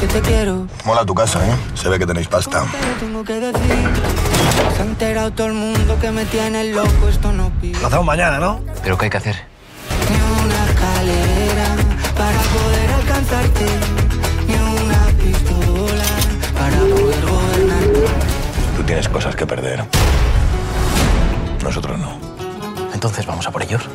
que te quiero. Mola tu casa, ¿eh? Se ve que tenéis pasta. Tengo que decir, se ha enterado todo el mundo que me tiene loco, esto no pide. Lo hacemos mañana, ¿no? ¿Pero qué hay que hacer? Ni una escalera para poder alcanzarte, ni una pistola para poder gobernar. Tú tienes cosas que perder. Nosotros no. Entonces vamos a por ellos.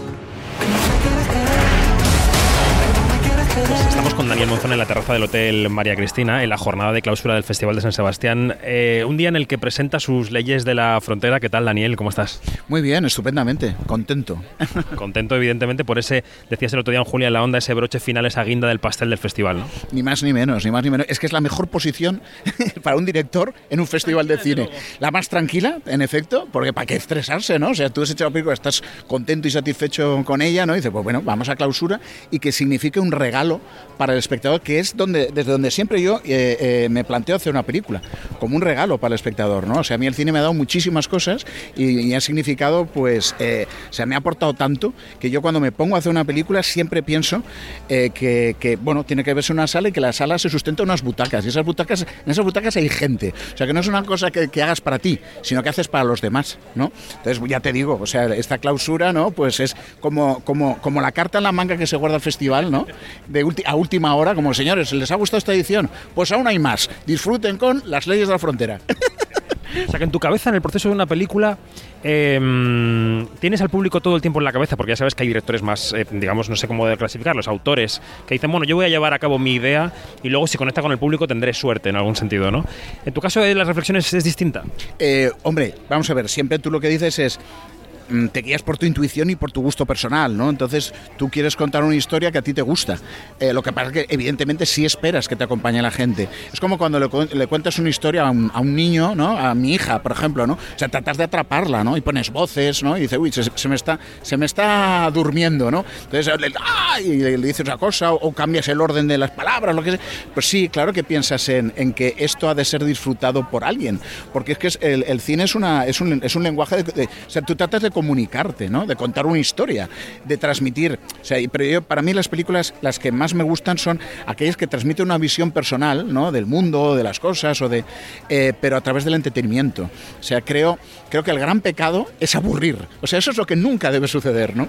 Estamos con Daniel Monzón en la terraza del Hotel María Cristina en la jornada de clausura del Festival de San Sebastián. Eh, un día en el que presenta sus leyes de la frontera. ¿Qué tal, Daniel? ¿Cómo estás? Muy bien, estupendamente, contento. Contento, evidentemente, por ese, decías el otro día en Julia en la Onda, ese broche final, esa guinda del pastel del festival. ¿no? Ni más ni menos, ni más ni menos. Es que es la mejor posición para un director en un festival de cine. La más tranquila, en efecto, porque para qué estresarse, ¿no? O sea, tú has hecho la película, estás contento y satisfecho con ella, ¿no? Y dices, pues bueno, vamos a clausura y que signifique un regalo para el espectador, que es donde, desde donde siempre yo eh, eh, me planteo hacer una película, como un regalo para el espectador, ¿no? O sea, a mí el cine me ha dado muchísimas cosas y, y ha significado, pues, eh, o sea, me ha aportado tanto que yo cuando me pongo a hacer una película siempre pienso eh, que, que, bueno, tiene que verse una sala y que la sala se sustenta en unas butacas y esas butacas, en esas butacas hay gente, o sea, que no es una cosa que, que hagas para ti, sino que haces para los demás, ¿no? Entonces, ya te digo, o sea, esta clausura, ¿no? Pues es como, como, como la carta en la manga que se guarda al festival, ¿no? De ulti- a última hora, como señores, ¿les ha gustado esta edición? Pues aún hay más. Disfruten con las leyes de la frontera. O sea, que en tu cabeza, en el proceso de una película, eh, tienes al público todo el tiempo en la cabeza, porque ya sabes que hay directores más, eh, digamos, no sé cómo clasificarlos, autores, que dicen, bueno, yo voy a llevar a cabo mi idea y luego si conecta con el público tendré suerte en algún sentido, ¿no? En tu caso, eh, las reflexiones es distinta. Eh, hombre, vamos a ver, siempre tú lo que dices es te guías por tu intuición y por tu gusto personal, ¿no? Entonces tú quieres contar una historia que a ti te gusta. Eh, lo que pasa es que evidentemente sí esperas que te acompañe la gente. Es como cuando le, le cuentas una historia a un, a un niño, ¿no? A mi hija, por ejemplo, ¿no? O sea, tratas de atraparla, ¿no? Y pones voces, ¿no? Y dice, uy, se, se me está, se me está durmiendo, ¿no? Entonces le, ¡ah! y le, le dices una cosa o, o cambias el orden de las palabras, lo que sea. Pues sí, claro que piensas en, en que esto ha de ser disfrutado por alguien, porque es que es- el, el cine es, una, es, un, es un lenguaje de, de- O sea, tú tratas de comunicarte, ¿no? De contar una historia, de transmitir. O sea, pero para mí las películas, las que más me gustan son aquellas que transmiten una visión personal, ¿no? Del mundo, de las cosas, o de, eh, pero a través del entretenimiento. O sea, creo, creo que el gran pecado es aburrir. O sea, eso es lo que nunca debe suceder, ¿no?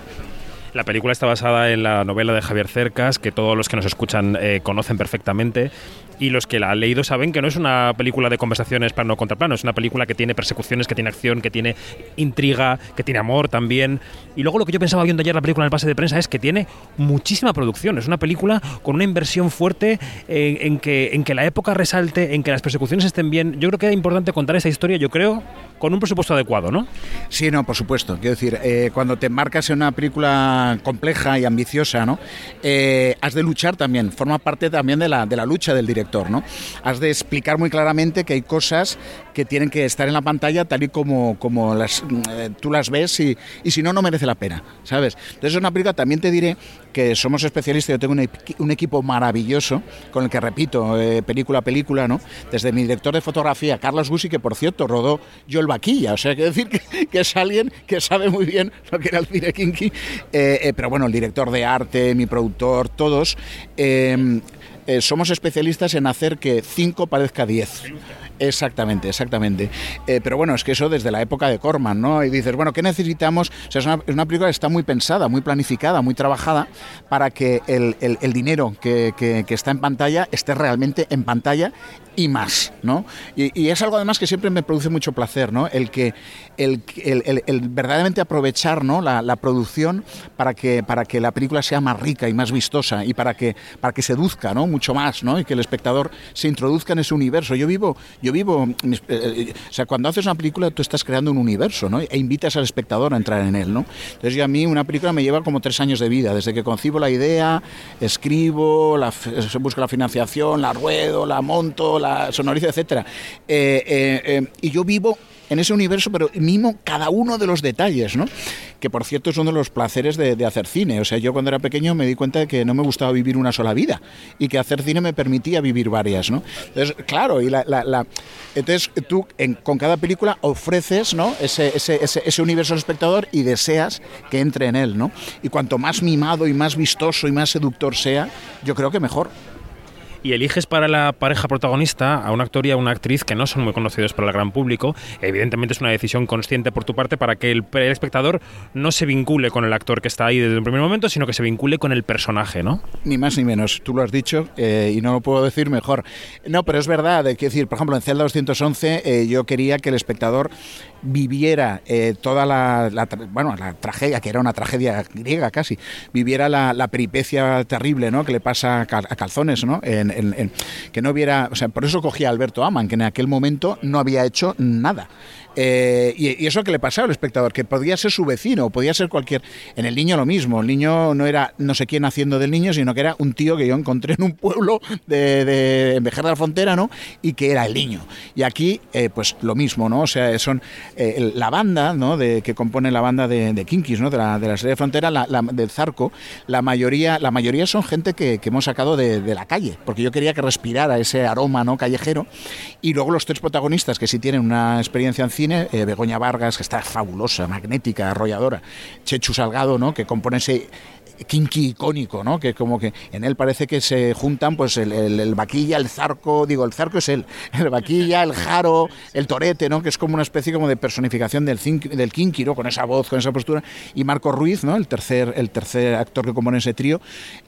La película está basada en la novela de Javier Cercas, que todos los que nos escuchan eh, conocen perfectamente. Y los que la han leído saben que no es una película de conversaciones plano contra plano, es una película que tiene persecuciones, que tiene acción, que tiene intriga, que tiene amor también. Y luego lo que yo pensaba viendo ayer la película en el pase de prensa es que tiene muchísima producción. Es una película con una inversión fuerte en, en que, en que la época resalte, en que las persecuciones estén bien. Yo creo que era importante contar esa historia, yo creo, con un presupuesto adecuado, ¿no? Sí, no, por supuesto. Quiero decir, eh, cuando te embarcas en una película compleja y ambiciosa, ¿no? Eh, has de luchar también, forma parte también de la, de la lucha del director, ¿no? Has de explicar muy claramente que hay cosas que tienen que estar en la pantalla tal y como, como las, eh, tú las ves y, y si no, no merece la pena, ¿sabes? Entonces es una película, también te diré que somos especialistas, yo tengo un, un equipo maravilloso con el que repito eh, película a película, ¿no? Desde mi director de fotografía, Carlos Gusi, que por cierto rodó yo el vaquilla, o sea, que decir que, que es alguien que sabe muy bien lo que era el cine kinky, eh, eh, pero bueno, el director de arte, mi productor, todos, eh, eh, somos especialistas en hacer que 5 parezca 10. Exactamente, exactamente. Eh, pero bueno, es que eso desde la época de Corman, ¿no? Y dices, bueno, ¿qué necesitamos? O sea, es una, película que está muy pensada, muy planificada, muy trabajada para que el, el- dinero que, que- está en pantalla esté realmente en pantalla y más, ¿no? Y, es algo además que siempre me produce mucho placer, ¿no? El que el- el- el verdaderamente aprovechar, ¿no? La, la producción para que para que la película sea más rica y más vistosa y para que para que seduzca, ¿no? Mucho más, ¿no? Y que el espectador se introduzca en ese universo. Yo vivo yo vivo, mis- eh, eh, o sea, cuando haces una película tú estás creando un universo, ¿no? E invitas al espectador a entrar en él, ¿no? Entonces yo a mí una película me lleva como tres años de vida, desde que concibo la idea, escribo, la, f- busco la financiación, la ruedo, la monto, la sonorizo. Eh, eh, eh, y yo vivo en ese universo, pero mimo cada uno de los detalles, ¿no? Que por cierto es uno de los placeres de, hacer cine. O sea, yo cuando era pequeño me di cuenta de que no me gustaba vivir una sola vida y que hacer cine me permitía vivir varias, ¿no? Entonces, claro, y la, entonces tú con cada película ofreces, ¿no? Ese, ese universo al espectador y deseas que entre en él, ¿no? Y cuanto más mimado y más vistoso y más seductor sea, yo creo que mejor. Y eliges para la pareja protagonista a un actor y a una actriz que no son muy conocidos para el gran público. Evidentemente es una decisión consciente por tu parte para que el, espectador no se vincule con el actor que está ahí desde un primer momento, sino que se vincule con el personaje, ¿no? Ni más ni menos, tú lo has dicho eh, y no lo puedo decir mejor. No, pero es verdad, que decir, por ejemplo, en Zelda 211 eh, yo quería que el espectador viviera eh, toda la, bueno, la tragedia, que era una tragedia griega casi, viviera la, la peripecia terrible ¿no? que le pasa a, Cal- a Calzones, ¿no? En- que no viera, o sea, por eso cogí a Alberto Aman, que en aquel momento no había hecho nada. Eh, y, y eso que le pasaba al espectador, que podía ser su vecino, podía ser cualquier. En el niño lo mismo, el niño no era no sé quién haciendo del niño, sino que era un tío que yo encontré en un pueblo de, de Vejer de la Frontera, ¿no? Y que era el niño. Y aquí, eh, pues lo mismo, ¿no? O sea, son eh, la banda, ¿no? De, que compone la banda de, de Kinkis, ¿no? De la, de la serie de Frontera, la, la- del Zarco, la mayoría, la mayoría son gente que, que hemos sacado de, de la calle, porque yo quería que respirara ese aroma, ¿no? Callejero. Y luego los tres protagonistas que sí tienen una experiencia en eh, Begoña Vargas, que está fabulosa, magnética, arrolladora, Chechu Salgado, ¿no? Que compone ese kinky icónico, ¿no? Que como que en él parece que se juntan pues el, el- el vaquilla, el zarco, digo, el zarco es él, el vaquilla, el jaro, el torete, ¿no? Que es como una especie como de personificación del, del kinky, ¿no? Con esa voz, con esa postura. Y Marco Ruiz, ¿no? El tercer, el tercer actor que compone ese trío,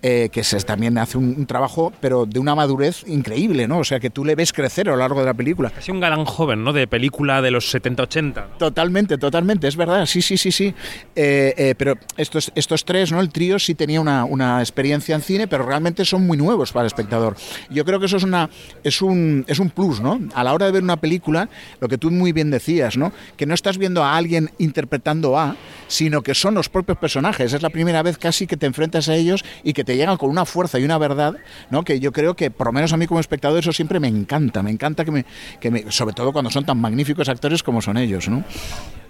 eh, que se, también hace un, un trabajo, pero de una madurez increíble, ¿no? O sea, que tú le ves crecer a lo largo de la película. Casi un galán joven, ¿no? De película de los 70-80. Totalmente, totalmente, es verdad, sí, sí, sí, sí. Eh, eh, pero estos, estos tres, ¿no? El trío sí tenía una, una experiencia en cine, pero realmente son muy nuevos para el espectador. Yo creo que eso es, una, es, un, es un plus, ¿no? A la hora de ver una película, lo que tú muy bien decías, ¿no? Que no estás viendo a alguien interpretando a, sino que son los propios personajes. Es la primera vez casi que te enfrentas a ellos y que te llegan con una fuerza y una verdad, ¿no? Que yo creo que, por lo menos a mí como espectador, eso siempre me encanta. Me encanta que me, que me sobre todo cuando son tan magníficos actores como son ellos, ¿no?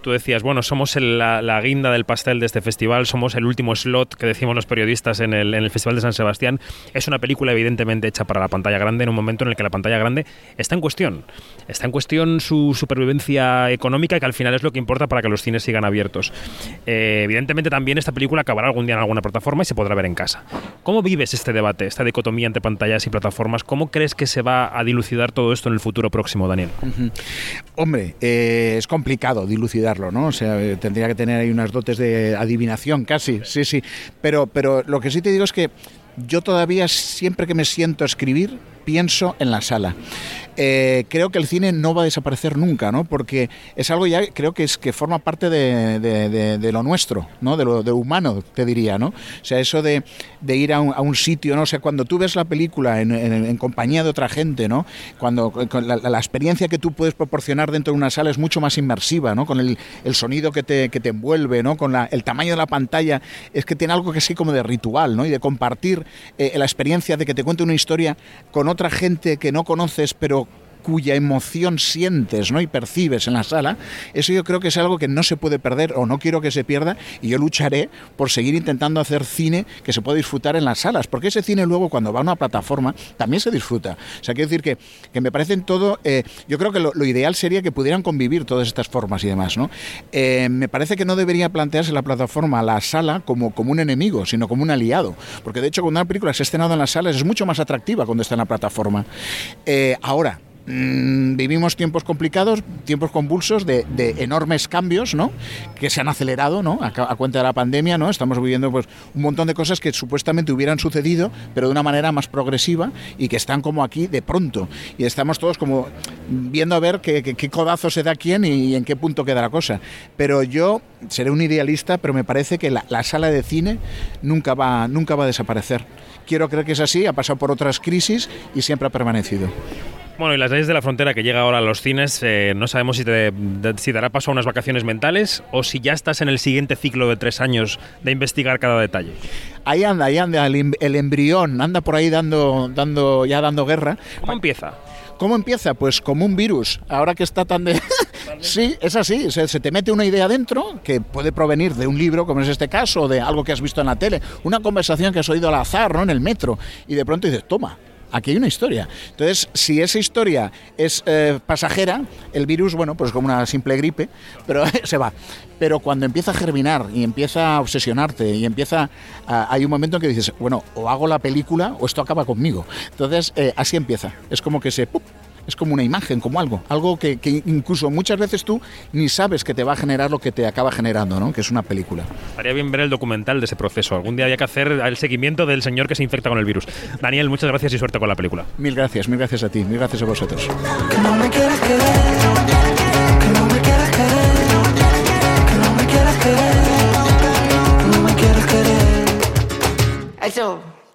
Tú decías, bueno, somos la, la guinda del pastel de este festival, somos el último slot que decimos los periodistas en el, en el Festival de San Sebastián. Es una película evidentemente hecha para la pantalla grande en un momento en el que la pantalla grande está en cuestión. Está en cuestión su supervivencia económica, que al final es lo que importa para que los cines sigan abiertos. Eh, evidentemente también esta película acabará algún día en alguna plataforma y se podrá ver en casa. ¿Cómo vives este debate, esta dicotomía entre pantallas y plataformas? ¿Cómo crees que se va a dilucidar todo esto en el futuro próximo, Daniel? Hombre, eh, es complicado ¿no? O sea, eh, tendría que tener ahí unas dotes de adivinación casi, sí, sí. Pero, pero lo que sí te digo es que yo todavía siempre que me siento a escribir pienso en la sala. Eh, creo que el cine no va a desaparecer nunca, ¿no? Porque es algo ya, creo que es que forma parte de, lo nuestro, ¿no? De lo humano, te diría, ¿no? O sea, eso de, ir a un, sitio, ¿no? O cuando tú ves la película en, en- en compañía de otra gente, ¿no? Cuando con la, la experiencia que tú puedes proporcionar dentro de una sala es mucho más inmersiva, ¿no? Con el, el sonido que te, que te envuelve, ¿no? Con la- el tamaño de la pantalla, es que tiene algo que sí como de ritual, ¿no? Y de compartir eh, la experiencia de que te cuente una historia con otra gente que no conoces, pero cuya emoción sientes ¿no? y percibes en la sala, eso yo creo que es algo que no se puede perder o no quiero que se pierda y yo lucharé por seguir intentando hacer cine que se pueda disfrutar en las salas, porque ese cine luego cuando va a una plataforma también se disfruta. O sea, quiero decir que, que me parecen todo, eh, yo creo que lo, ideal sería que pudieran convivir todas estas formas y demás. ¿no? Eh, me parece que no debería plantearse la plataforma, la sala, como, como un enemigo, sino como un aliado, porque de hecho cuando una película se ha estrenado en las salas es mucho más atractiva cuando está en la plataforma. Eh, ahora, Mm, vivimos tiempos complicados, tiempos convulsos de, enormes cambios, ¿no? Que se han acelerado, ¿no? A, cuenta de la pandemia, ¿no? Estamos viviendo pues un montón de cosas que supuestamente hubieran sucedido, pero de una manera más progresiva y que están como aquí de pronto. Y estamos todos como viendo a ver qué codazo se da quién y, en qué punto queda la cosa. Pero yo seré un idealista, pero me parece que la, la sala de cine nunca va, nunca va a desaparecer. Quiero creer que es así, ha pasado por otras crisis y siempre ha permanecido. Bueno, y las leyes de la frontera que llega ahora a los cines, eh, no sabemos si te de- si dará paso a unas vacaciones mentales o si ya estás en el siguiente ciclo de tres años de investigar cada detalle. Ahí anda, ahí anda el, em- el embrión, anda por ahí dando, dando, ya dando guerra. ¿Cómo empieza? ¿Cómo empieza? Pues como un virus. Ahora que está tan de... sí, es así. Se, se te mete una idea dentro que puede provenir de un libro, como es este caso, o de algo que has visto en la tele, una conversación que has oído al azar, ¿no? En el metro. Y de pronto dices, toma, Aquí hay una historia. Entonces, si esa historia es eh, pasajera, el virus, bueno, pues como una simple gripe, pero se va. Pero cuando empieza a germinar y empieza a obsesionarte y empieza, hay un momento en que dices, bueno, o hago la película o esto acaba conmigo. Entonces, eh, así empieza. Es como que se es como una imagen, como algo, algo que, que, incluso muchas veces tú ni sabes que te va a generar lo que te acaba generando, ¿no? que es una película. Estaría bien ver el documental de ese proceso. Algún día había que hacer el seguimiento del señor que se infecta con el virus. Daniel, muchas gracias y suerte con la película. Mil gracias, mil gracias a ti, mil gracias a vosotros. Eso.